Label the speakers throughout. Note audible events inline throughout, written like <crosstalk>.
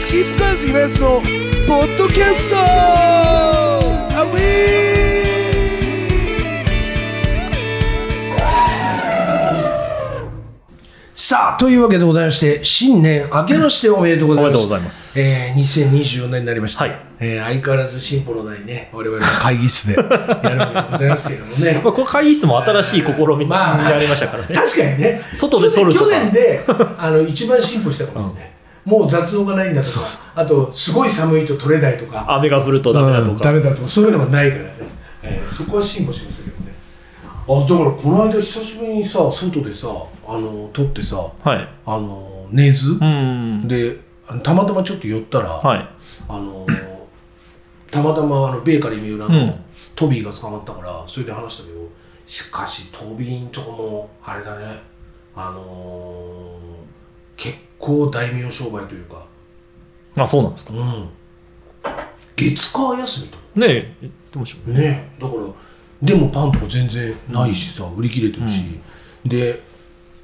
Speaker 1: スキップカーズイベントのポッドキャスト。アウさあというわけでございまして新年明けましておめでとうございます。
Speaker 2: おめでとうございます。
Speaker 1: えー、2024年になりました、
Speaker 2: はい。
Speaker 1: えー相変わらず進歩のないね我々の <laughs> 会議室で。やるわけでございますけれどもね。
Speaker 2: まあ、この会議室も新しい試みに
Speaker 1: まあまあ
Speaker 2: なりましたからね。<laughs>
Speaker 1: 確かにね。
Speaker 2: 外で撮るとか。
Speaker 1: 去年であの一番進歩したかもしれない、もう雑音がないんだとかあとすごい寒いと撮れないとか
Speaker 2: 雨が降るとダメだとか。
Speaker 1: うんダメだとかそういうのがないからね、えーそこは進歩しましたけどねあだからこの間久しぶりにさ外でさあの撮ってさ
Speaker 2: はい。
Speaker 1: あの寝ず、
Speaker 2: うん。
Speaker 1: でたまたまちょっと寄ったら、
Speaker 2: はい。
Speaker 1: あのたまたまあのベーカリー三浦の
Speaker 2: うん
Speaker 1: トビーが捕まったからそれで話したけどしかしトビーんとこもあれだねあのー結構大名商売というか、
Speaker 2: あ、そうなんですか。
Speaker 1: うん、月火休みとか。
Speaker 2: ねえ、言ってましたね。
Speaker 1: ね。だからでもパンとか全然ないしさ、売り切れてるし、で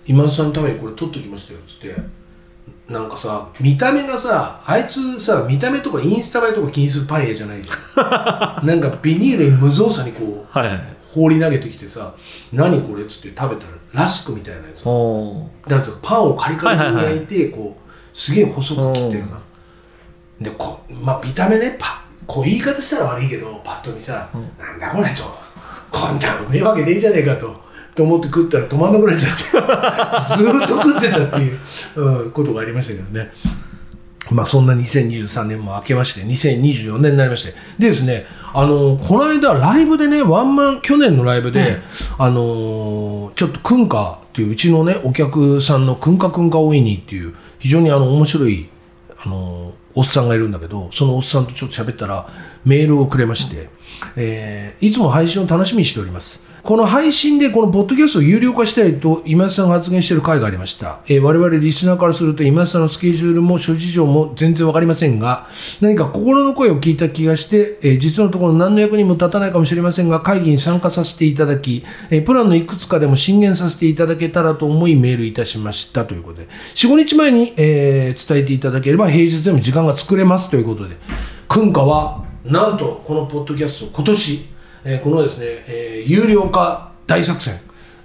Speaker 1: 今田さんのためにこれ取っときましたよっつってなんかさ見た目がさあいつさ見た目とかインスタ映えとか気にするパン屋じゃないじゃん。<laughs> なんかビニールに無造作にこう
Speaker 2: はいはい。
Speaker 1: 放り投げてきてさ「何これ?」っつって食べたらラスクみたいなやつ。なんつうのパンをカリカリに焼いてこうすげえ細く切ったようなでこまあ見た目ねパこう言い方したら悪いけどパッと見さ「なんだこれ」と「こんなのうめえわけねえじゃねえか」と。と思って食ったら止まんなくなっちゃって。<laughs> ずーっと食ってたっていう、うん、ことがありましたけどねまあそんな2023年も明けまして2024年になりまして。でですねあのこの間ライブでねワンマン去年のライブで、あのちょっとクンカっていううちのねお客さんのクンカクンカオイニーっていう非常にあの面白いあのおっさんがいるんだけどそのおっさんとちょっと喋ったらメールをくれまして、えーいつも配信を楽しみにしておりますこの配信でこのポッドキャストを有料化したいと今田さんが発言している回がありました、えー我々リスナーからすると今田さんのスケジュールも諸事情も全然わかりませんが何か心の声を聞いた気がして、えー実のところ何の役にも立たないかもしれませんが会議に参加させていただき、えープランのいくつかでも進言させていただけたらと思いメールいたしました。ということで45日前に、えー伝えていただければ平日でも時間が作れます。ということで訓歌はなんとこのポッドキャスト今年、えーこのですね、えー有料化大作戦、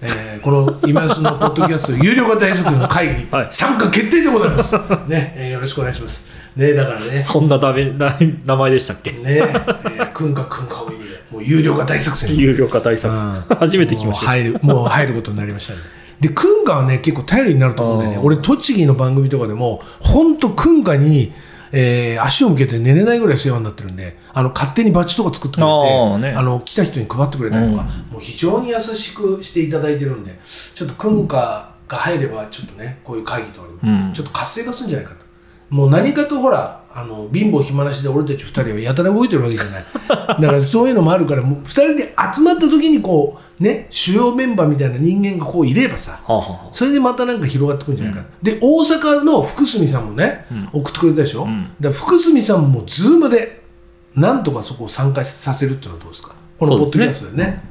Speaker 1: えーこの今安のポッドキャスト <laughs> 有料化大作戦の会議に
Speaker 2: はい。
Speaker 1: 参加決定でございます、ねえーよろしくお願いします。ねだからね。
Speaker 2: そんなダメ <laughs> な名前でしたっけ？
Speaker 1: ねえー、訓歌訓歌を入れもう有料化大作戦。
Speaker 2: 有料化対策
Speaker 1: うん。
Speaker 2: 初めて聞きました。
Speaker 1: もう入るもう入ることになりましたね。で訓歌はね結構頼りになると思うんだよね。俺栃木の番組とかでも本当訓歌に、えー足を向けて寝れないぐらい世話になってるんであの勝手にバッジとか作ってくれて
Speaker 2: あーね。
Speaker 1: あの来た人に配ってくれたりとか、もう非常に優しくしていただいてるんでちょっと訓歌が入ればちょっとねこういう会議とかにも
Speaker 2: うん。
Speaker 1: ちょっと活性化するんじゃないかと。もう何かとほらあの貧乏暇なしで俺たち2人はやたら動いてるわけじゃない。<laughs> だからそういうのもあるからもう2人で集まった時にこうね主要メンバーみたいな人間がこういればさ
Speaker 2: はあはあは
Speaker 1: それでまたなんか広がってくるんじゃないか、で大阪の福住さんもね、送ってくれたでしょ、
Speaker 2: ん。
Speaker 1: だから福住さんもズームでなんとかそこを参加させるっていうのはどうですか？このポッドキャストでね。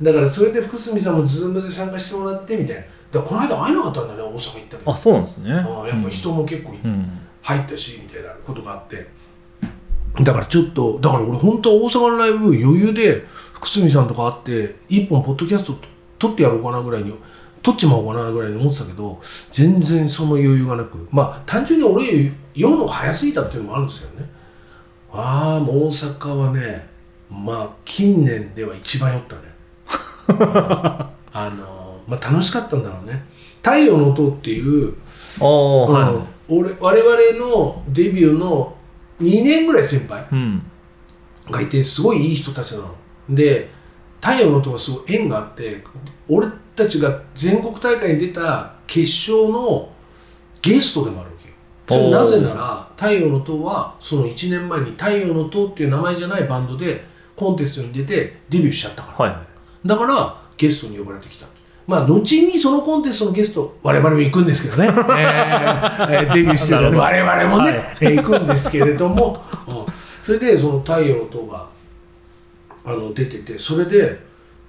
Speaker 1: だからそれで福住さんもズームで参加してもらってみたいな。だこの間会えなかったんだよね大阪行ったけど
Speaker 2: あ、そうなんですね。
Speaker 1: ああやっぱ人も結構い
Speaker 2: うん。
Speaker 1: 入ったしみたいなことがあって。だからちょっとだから俺本当は大阪のライブ余裕で福住さんとか会って一本ポッドキャスト撮ってやろうかなぐらいに撮っちまおうかなぐらいに思ってたけど全然その余裕がなく。まあ単純に俺酔うのが早すぎたっていうのもあるんですけどね。ああもう大阪はねまあ近年では一番酔ったね。<laughs> あのまあ楽しかったんだろうね「太陽の塔」っていう
Speaker 2: ああ、は
Speaker 1: うん俺我々のデビューの2年ぐらい先輩。がいてすごいいい人たちなの。で太陽の塔はすごい縁があって俺たちが全国大会に出た決勝のゲストでもあるわけよ。それなぜなら太陽の塔はその1年前に太陽の塔っていう名前じゃないバンドでコンテストに出てデビューしちゃったから。
Speaker 2: はいはい。
Speaker 1: だからゲストに呼ばれてきたまあ後にそのコンテストのゲスト我々も行くんですけどね、<laughs> えーえーデビューしてる。
Speaker 2: なるほど。
Speaker 1: 我々もね、
Speaker 2: はい。
Speaker 1: えー行くんですけれども、うん。それでその太陽の塔があの出ててそれで、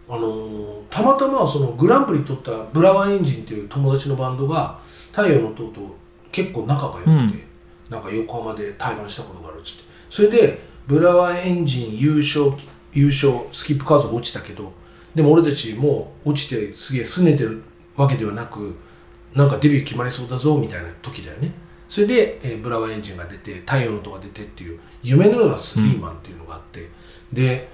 Speaker 1: あのーたまたまそのグランプリ取ったブラワンエンジンっていう友達のバンドが太陽の塔と結構仲が良くて、なんか横浜で対バンしたことがあるっつって。それでブラワーエンジン優勝優勝スキップカーズ落ちたけどでも俺たちもう落ちてすげえ拗ねてるわけではなくなんかデビュー決まりそうだぞみたいな時だよね。それで、えーブラワーエンジンが出て太陽の音が出てっていう夢のようなスリーマンっていうのがあって、で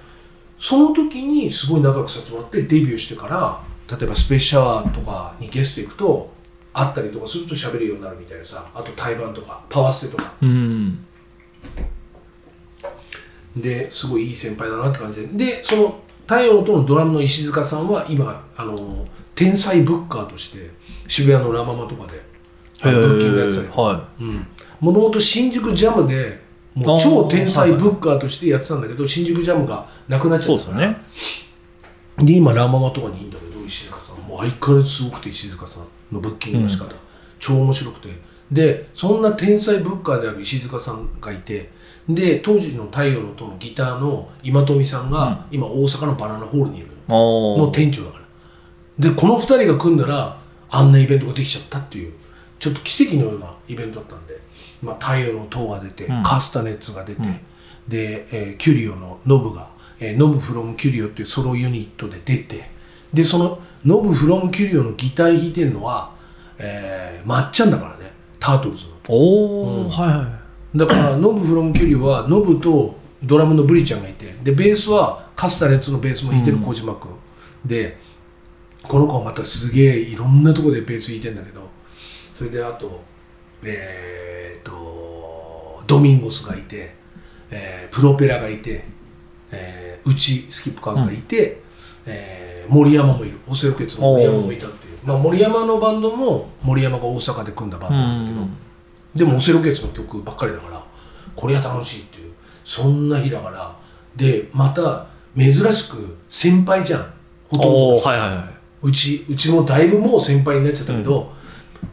Speaker 1: その時にすごい仲良くさせてもらってデビューしてから例えばスペースシャワーとかにゲスト行くと会ったりとかすると喋るようになるみたいなさあと対バンとかパワーステとか。
Speaker 2: うん。
Speaker 1: ですごいいい先輩だなって感じで。でその太陽の音のドラムの石塚さんは今あの天才ブッカーとして渋谷のラ・ママとかでブッキングやってたり。
Speaker 2: は
Speaker 1: もともと新宿ジャムでもう超天才ブッカーとしてやってたんだけど新宿ジャムがなくなっ
Speaker 2: い
Speaker 1: ちゃったから。
Speaker 2: そうですよね。
Speaker 1: で今ラ・ママとかにいいんだけど石塚さん。もう相変わらずすごくて石塚さんのブッキングの仕方、超面白くて。でそんな天才ブッカーである石塚さんがいてで当時の太陽の音のギターの今富さんが、今大阪のバナナホールにいるの。店長だから。でこの2人が組んだらあんなイベントができちゃったっていうちょっと奇跡のようなイベントだったんで、まあ、太陽の塔が出て、
Speaker 2: うん。
Speaker 1: カスタネッツが出て、
Speaker 2: うん。
Speaker 1: で、えーキュリオのノブが、えーノブフロムキュリオっていうソロユニットで出てでそのノブフロムキュリオのギター弾いてるのは、えー、まっちゃんだからね。タートルズの。
Speaker 2: おお、
Speaker 1: うん。
Speaker 2: はいはい
Speaker 1: だからノブフロムキュリオはノブとドラムのブリちゃんがいてでベースはカスタネッツのベースも弾いてる小島君、でこの子はまたすげえいろんなとこでベース弾いてんだけど。それであとえー、っとドミンゴスがいて、えープロペラがいて、えー、うちスキップカーズがいて、えー森山もいる。オセロケツの森山もいたっていう、まあ、森山のバンドも森山が大阪で組んだバンドなんだけど、でもオセロケツの曲ばっかりだからこれは楽しいっていうそんな日だから。でまた珍しく先輩じゃん。ほとんど
Speaker 2: はいはいはい。う
Speaker 1: ちうちもだいぶもう先輩になっちゃったけど、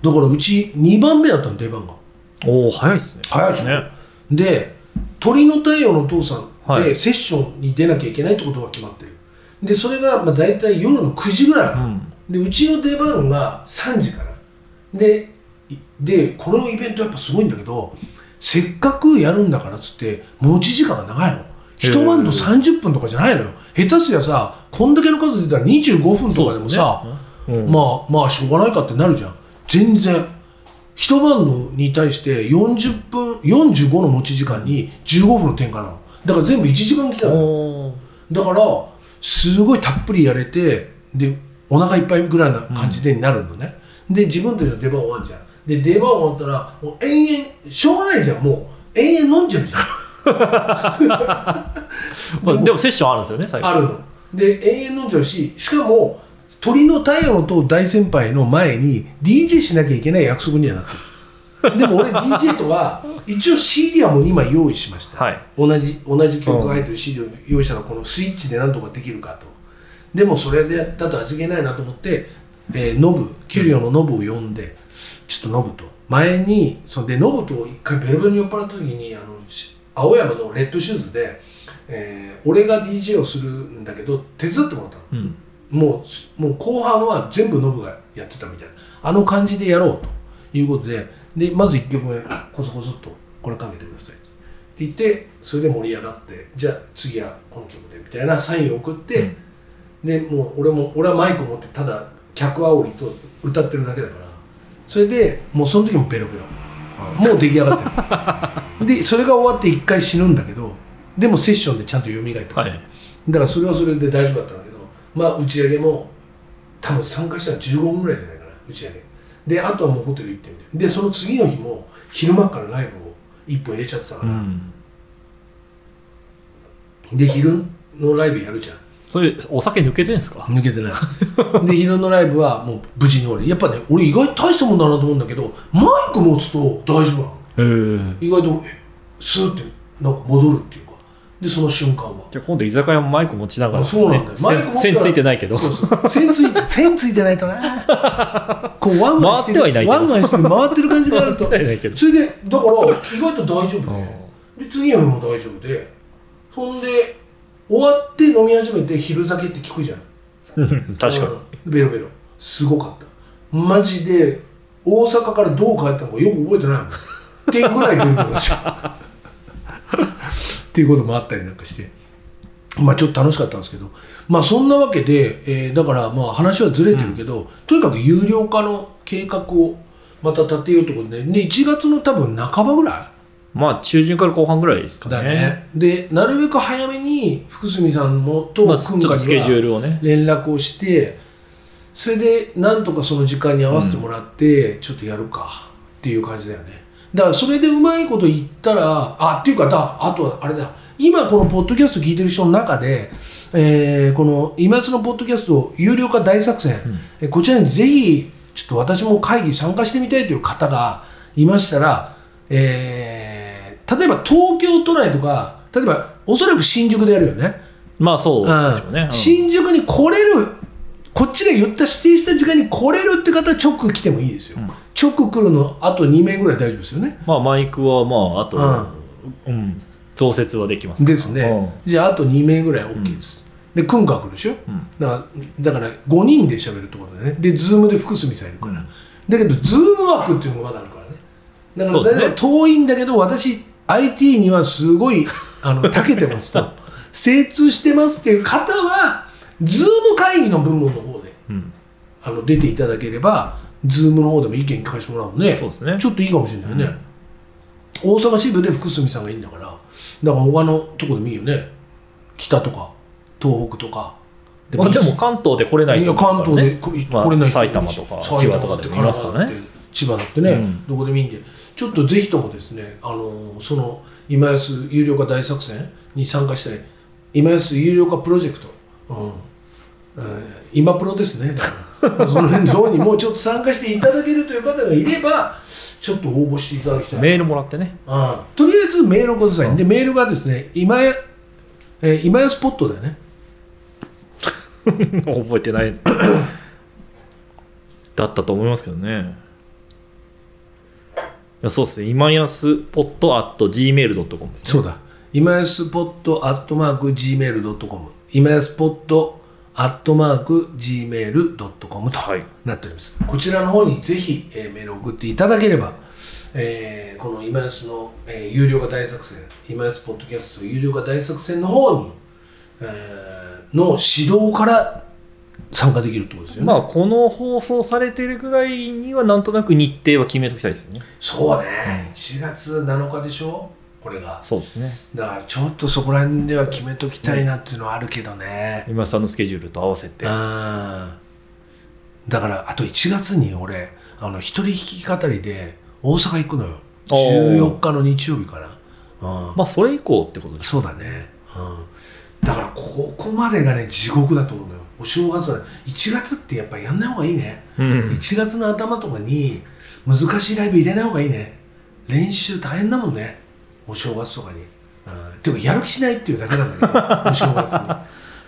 Speaker 1: だからうち2番目だったの出番が。
Speaker 2: おお早いですね。
Speaker 1: 早いでしょ。
Speaker 2: ね。
Speaker 1: で鳥の太陽のお父さん
Speaker 2: はい。
Speaker 1: でセッションに出なきゃいけないってことが決まってる。でそれがまあ大体夜の9時ぐらい
Speaker 2: うん。
Speaker 1: でうちの出番が3時から。でいでこのイベントやっぱすごいんだけどせっかくやるんだからっつって持ち時間が長いの。一バンド30分とかじゃないのよ。下手すりゃさこんだけの数出たら25分とかでもさ
Speaker 2: うん。
Speaker 1: まあまあしょうがないかってなるじゃん。全然。一晩のに対して40分45の持ち時間に15分の転換なの。だから全部1時間来たの
Speaker 2: おお
Speaker 1: だからすごいたっぷりやれてでお腹いっぱいぐらいな感じでになるのね、で自分たちの出番終わんじゃんで出番終わったらもう延々しょうがないじゃんもう。延々飲んじゃうじゃん。<laughs>
Speaker 2: まあでもセッションあるんですよね最後。
Speaker 1: あるの。で永遠飲んじゃうししかも鳥の太陽と大先輩の前に DJ しなきゃいけない約束にはなってるでも俺 DJ とは一応 CD はもう今用意しました、
Speaker 2: はい。
Speaker 1: 同じ同じ曲が入ってる CD を用意したらこのスイッチでなんとかできるかと。でもそれでだと味気ないなと思って、えーノブキュリオのノブを呼んでちょっとノブと。前にそんでノブと一回ベロベロに酔っ払った時にあのし青山のレッドシューズで、えー俺が DJ をするんだけど手伝ってもらったの。
Speaker 2: うん。
Speaker 1: もうもう後半は全部ノブがやってたみたいな。あの感じでやろうと。いうことででまず1曲目こそこそっとこれかけてください。って言ってそれで盛り上がってじゃあ次はこの曲でみたいなサインを送って、でもう俺も俺はマイク持ってただ客煽りと歌ってるだけだからそれでもうその時もベロベロ。もう出来上がってる。<laughs> でそれが終わって1回死ぬんだけどでもセッションでちゃんと蘇ってくる。
Speaker 2: はい。
Speaker 1: だからそれはそれで大丈夫だったんだけどまあ打ち上げも多分参加したら15分ぐらいじゃないかな打ち上げ。であとはもうホテル行ってみてでその次の日も昼間からライブを1本入れちゃってたから、
Speaker 2: うん。
Speaker 1: で昼のライブやるじゃん
Speaker 2: それお酒抜けてんですか？
Speaker 1: 抜けてない。で昼のライブはもう無事に終わり。やっぱね俺意外と大したもんだなと思うんだけどマイク持つと大丈夫なの。意外とえスーってなんか戻るっていうか。でその瞬間は。
Speaker 2: じゃあ今度居酒屋もマイク持ちながら、
Speaker 1: あそうなんだよ。マイク
Speaker 2: 線線ついてないけど。
Speaker 1: そうそう。線ついて <laughs> 線ついてないとなこうワンワンしてる
Speaker 2: 回ってはいない
Speaker 1: ワンワンしてる回ってる感じがあると。
Speaker 2: 回ってはいないけど。
Speaker 1: それでだから意外と大丈夫で。で次の日も大丈夫で。そんで終わって飲み始めて昼酒って聞くじゃん。
Speaker 2: うん確かに、
Speaker 1: うん。ベロベロ。すごかった。マジで大阪からどう帰ったのかよく覚えてないもん。っていうぐらい出るんですよっていうこともあったりなんかして。まあちょっと楽しかったんですけど。まあそんなわけで、えーだからまあ話はずれてるけど、とにかく有料化の計画をまた立てようってことで、ね、1月の多分半ばぐら
Speaker 2: まあ中旬から後半ぐらいです
Speaker 1: い
Speaker 2: かね。
Speaker 1: だね。でなるべく早めに福住さんもと君が
Speaker 2: とスケジュールをね。
Speaker 1: 連絡をしてそれでなんとかその時間に合わせてもらって、ちょっとやるかっていう感じだよね。だからそれでうまいこと言ったらあっていうかだあとはあれだ。今このポッドキャスト聞いてる人の中で、えーこの今津のポッドキャスト有料化大作戦、えこちらにぜひちょっと私も会議参加してみたいという方がいましたら、えー例えば東京都内とか例えばおそらく新宿でやるよね。
Speaker 2: まあそうですよね、うん。
Speaker 1: 新宿に来れるこっちが言った指定した時間に来れるって方は直来てもいいですよ、直来るのあと2名ぐらい大丈夫ですよね。
Speaker 2: まあマイクはまああと、うん。増設はできます
Speaker 1: ですね、じゃああと2名ぐらい OK です、でくんが来るでしょ、だからだから5人で喋るってことでね。でズームで福住さんいるから、だけどズーム枠っていうのがまだあるからね。だから
Speaker 2: ね。
Speaker 1: 遠いんだけど私 IT にはすごい <laughs> あの長けてますと。精通してますっていう方はズーム会議の部門の方で
Speaker 2: うん。
Speaker 1: あの出ていただければズームの方でも意見聞かせてもらうので
Speaker 2: そうですね。
Speaker 1: ちょっといいかもしれないね、大阪支部で福住さんがいいんだからだから他のとこでもいいよね。北とか東北とか。で
Speaker 2: まあ、
Speaker 1: いいし。
Speaker 2: でも関東で来れない人もいるから
Speaker 1: 関東で来れない人
Speaker 2: 埼玉とか
Speaker 1: 埼
Speaker 2: 千葉とかでもいますからね
Speaker 1: 千葉だってね、
Speaker 2: うん。
Speaker 1: どこでもいいんで。ちょっとぜひともですねあのその今安有料化大作戦に参加したい。今安有料化プロジェクト、うん。うん今プロですね。<laughs> その辺の方に <laughs> もうちょっと参加していただけるという方がいればちょっと応募していただきたい。
Speaker 2: メールもらってね。
Speaker 1: うん。とりあえずメールをください、でメールがですね今や、えー今やスポットだよね。<laughs>
Speaker 2: 覚えてない。だったと思いますけどね。いやそうですね。今安ポット at gmail.com ですね。
Speaker 1: そうだ。今やスポットアットマーク Gmail.com 今やスポットアットマーク Gmail.com と
Speaker 2: はい。
Speaker 1: なっております、こちらの方にぜひ、えーメールを送っていただければ、えーこの今安の、えー有料化大作戦今安ポッドキャスト有料化大作戦の方に、えーの指導から参加できるってことですよね、
Speaker 2: まあこの放送されてるぐらいにはなんとなく日程は決めときたいですよね。
Speaker 1: そうね、1月7日でしょ？これが。
Speaker 2: そうですね。
Speaker 1: だからちょっとそこら辺では決めときたいなっていうのはあるけどね、
Speaker 2: 今さんのスケジュールと合わせて。
Speaker 1: うんだからあと1月に俺あの一人弾き語りで大阪行くのよ。
Speaker 2: おー。
Speaker 1: 14日の日曜日かな、うん。
Speaker 2: まあそれ以降ってことです
Speaker 1: そうだね、うん、だからここまでがね地獄だと思うのよお正月は1月ってやっぱやんない方がいいね、
Speaker 2: うん。
Speaker 1: 1月の頭とかに難しいライブ入れない方がいいね。練習大変だもんね。お正月とかに、うん、ていうかやる気しないっていうだけなんだけどお正月に、
Speaker 2: ま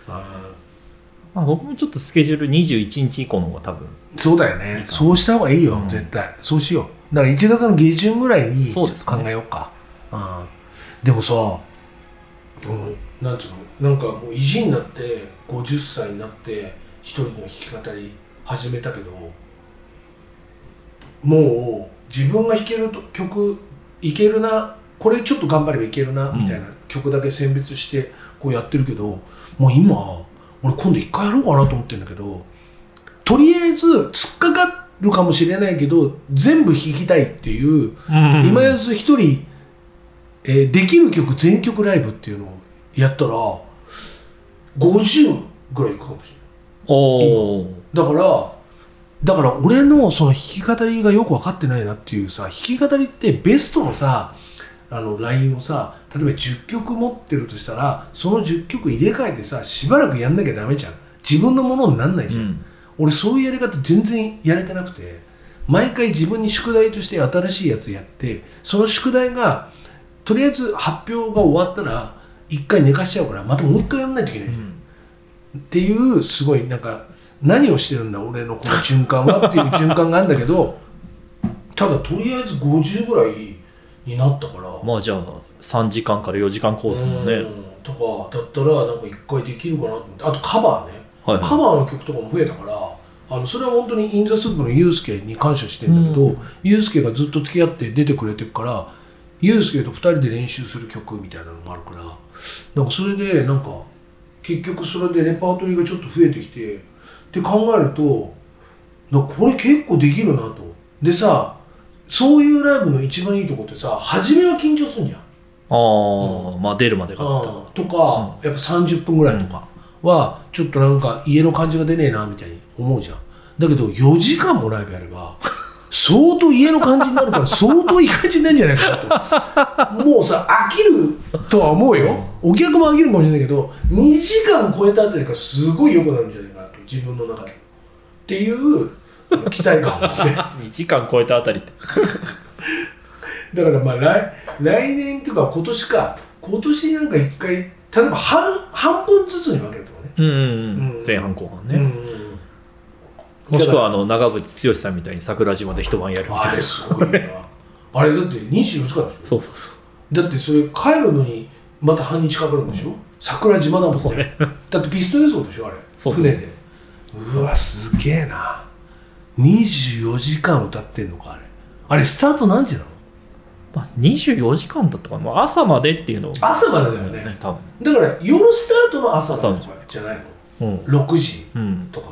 Speaker 2: あ、僕もちょっとスケジュール21日以降の方が多分。
Speaker 1: うん、そうだよね。そうした方がいいよ、
Speaker 2: うん。
Speaker 1: 絶対。そうしよう。だから1月の下旬ぐらいにちょっと
Speaker 2: そうですね。
Speaker 1: 考えようか。うん、でもさ、うん、なんていうの？なんかもう意地になって50歳になって一人の弾き語り始めたけどもう自分が弾けると曲いけるなこれちょっと頑張ればいけるな
Speaker 2: うん。
Speaker 1: みたいな曲だけ選別してこうやってるけどもう今俺今度一回やろうかなと思ってるんだけどとりあえず突っかかるかもしれないけど全部弾きたいっていう
Speaker 2: うん。
Speaker 1: 今やつ一人、えーできる曲全曲ライブっていうのをやったら50ぐらいいくかもしれない。
Speaker 2: おお
Speaker 1: だからだから俺のその弾き語りがよく分かってないなっていうさ弾き語りってベストのさあのラインをさ例えば10曲持ってるとしたらその10曲入れ替えてさしばらくやんなきゃダメじゃん。自分のものになんないじゃん、
Speaker 2: うん。
Speaker 1: 俺そういうやり方全然やれてなくて毎回自分に宿題として新しいやつやってその宿題がとりあえず発表が終わったら一回寝かしちゃうからまたもう一回やんないといけないじゃん。っていうすごいなんか何をしてるんだ俺のこの循環はっていう <laughs> 循環があるんだけどただとりあえず50ぐらいになったから。
Speaker 2: まあじゃあ3時間から4時間コースもね。
Speaker 1: うん。とかだったらなんか一回できるかなと思って。あとカバーね、
Speaker 2: はいはい。
Speaker 1: カバーの曲とかも増えたからあのそれは本当にインザスープのユースケに感謝してんだけど、
Speaker 2: うん。
Speaker 1: ユースケがずっと付き合って出てくれてるからユースケと2人で練習する曲みたいなのもあるからなんかそれでなんか結局それでレパートリーがちょっと増えてきてって考えるとなこれ結構できるなと。でさそういうライブの一番いいとこってさ初めは緊張するんじゃん。
Speaker 2: ああ、まあ出るまでが
Speaker 1: とか、やっぱ30分ぐらいとかはちょっとなんか家の感じが出ねえなみたいに思うじゃん。だけど4時間もライブやれば相当家の感じになるから <laughs> 相当いい感じになるんじゃないかなと。もうさ飽きるとは思うよ。お客も飽きるかもしれないけど2時間超えたあたりからすごい良くなるんじゃないかなと。自分の中で。っていう期待感を持って
Speaker 2: 2時間超えたあたりって。<laughs>
Speaker 1: だからまあ来来年とか今年か。今年なんか一回例えば半半分ずつに分けるとかね。
Speaker 2: うんうんう
Speaker 1: うん
Speaker 2: ん。前半後半ね、
Speaker 1: うん
Speaker 2: もしくはあの長渕剛さんみたいに桜島で一晩やるみたいな。
Speaker 1: あれすごいな。あれだって24時間でしょ？
Speaker 2: そうそうそう。
Speaker 1: だってそれ帰るのにまた半日かかるんでしょ、桜島だもんね。だってピストン輸送でしょあれ。
Speaker 2: そう
Speaker 1: 船で。うわすげえな。24時間歌ってんのかあれ。あれスタート何時なの？
Speaker 2: まあ、24時間だったかな、まあ、朝までっていうのを。
Speaker 1: 朝までだよね。
Speaker 2: 多
Speaker 1: だから夜スタートの朝じゃない
Speaker 2: 分
Speaker 1: の。6時
Speaker 2: うん、うん、
Speaker 1: とか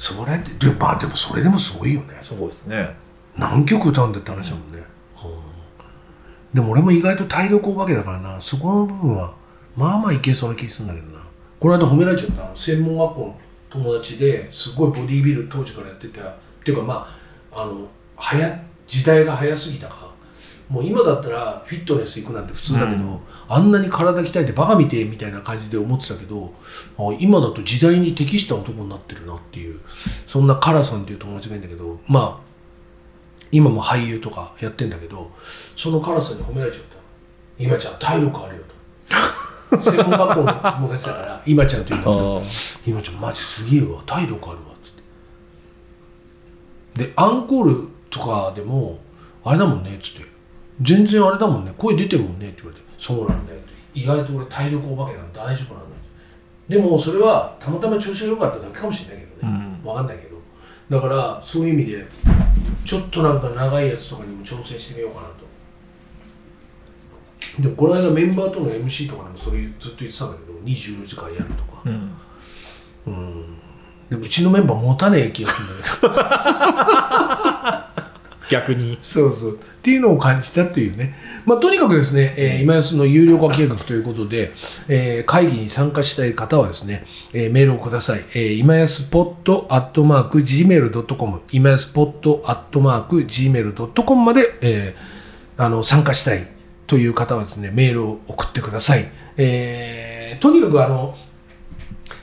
Speaker 1: それってで,、まあ、でもそれでもすごいよね。
Speaker 2: そうですね。
Speaker 1: 何曲歌うんだって話だもんね、うん。でも俺も意外と体力お化けだからな。そこの部分はまあまあいけそうな気するんだけどな。この間褒められちゃった。専門学校の友達ですごいボディービル当時からやってた。っていうかまああの早時代が早すぎたからもう今だったらフィットネス行くなんて普通だけど、
Speaker 2: うん。
Speaker 1: あんなに体鍛えてバカ見てみたいな感じで思ってたけどあ今だと時代に適した男になってるなっていうそんなカラさんっていう友達がいるんだけどまあ今も俳優とかやってんだけどそのカラさんに褒められちゃった「今ちゃん体力あるよ」と。<laughs> 専門学校の友達だから今ちゃんっていうんだけど
Speaker 2: あ「
Speaker 1: 今ちゃんマジすげえわ体力あるわ」っつって。でアンコールとかでも「あれだもんね」っつって「全然あれだもんね。声出てるもんね」って言われて「そうなんだよ」って意外と俺体力お化けなんで大丈夫なんだ。よでもそれはたまたま調子が良かっただけかもしれないけどね、
Speaker 2: うん。
Speaker 1: わかんないけど。だからそういう意味でちょっとなんか長いやつとかにも挑戦してみようかなと。でもこの間メンバーとの MC とかでもそれずっと言ってたんだけど24時間やるとか。
Speaker 2: うん。
Speaker 1: うん。でもうちのメンバー持たねえ気がするんだけど <laughs>
Speaker 2: 逆に。
Speaker 1: そうそう。っていうのを感じたっていうね、まあ、とにかくですね、えー今安の有料化計画ということで、えー会議に参加したい方はですね、えーメールをください、えー今安ポットアットマーク Gmail.com 今安ポットアットマーク Gmail.com まで、えーあの参加したいという方はですねメールを送ってください、えーとにかくあの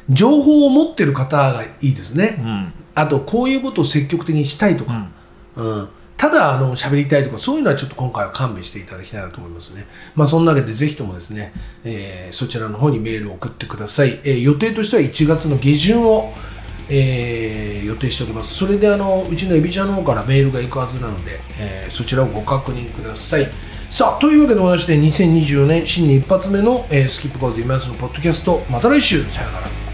Speaker 1: 情報を持ってる方がいいですね、
Speaker 2: うん。
Speaker 1: あとこういうことを積極的にしたいとか、うん、ただあの喋りたいとかそういうのはちょっと今回は勘弁していただきたいなと思いますね。まあそんなわけでぜひともですね、えーそちらの方にメールを送ってください。えー予定としては1月の下旬を、えー予定しております。それであのうちのエビちゃんの方からメールが行くはずなので、えそちらをご確認ください。さあというわけでございまして2024年新年一発目の、えスキップコーズ今安のポッドキャストまた来週さよなら。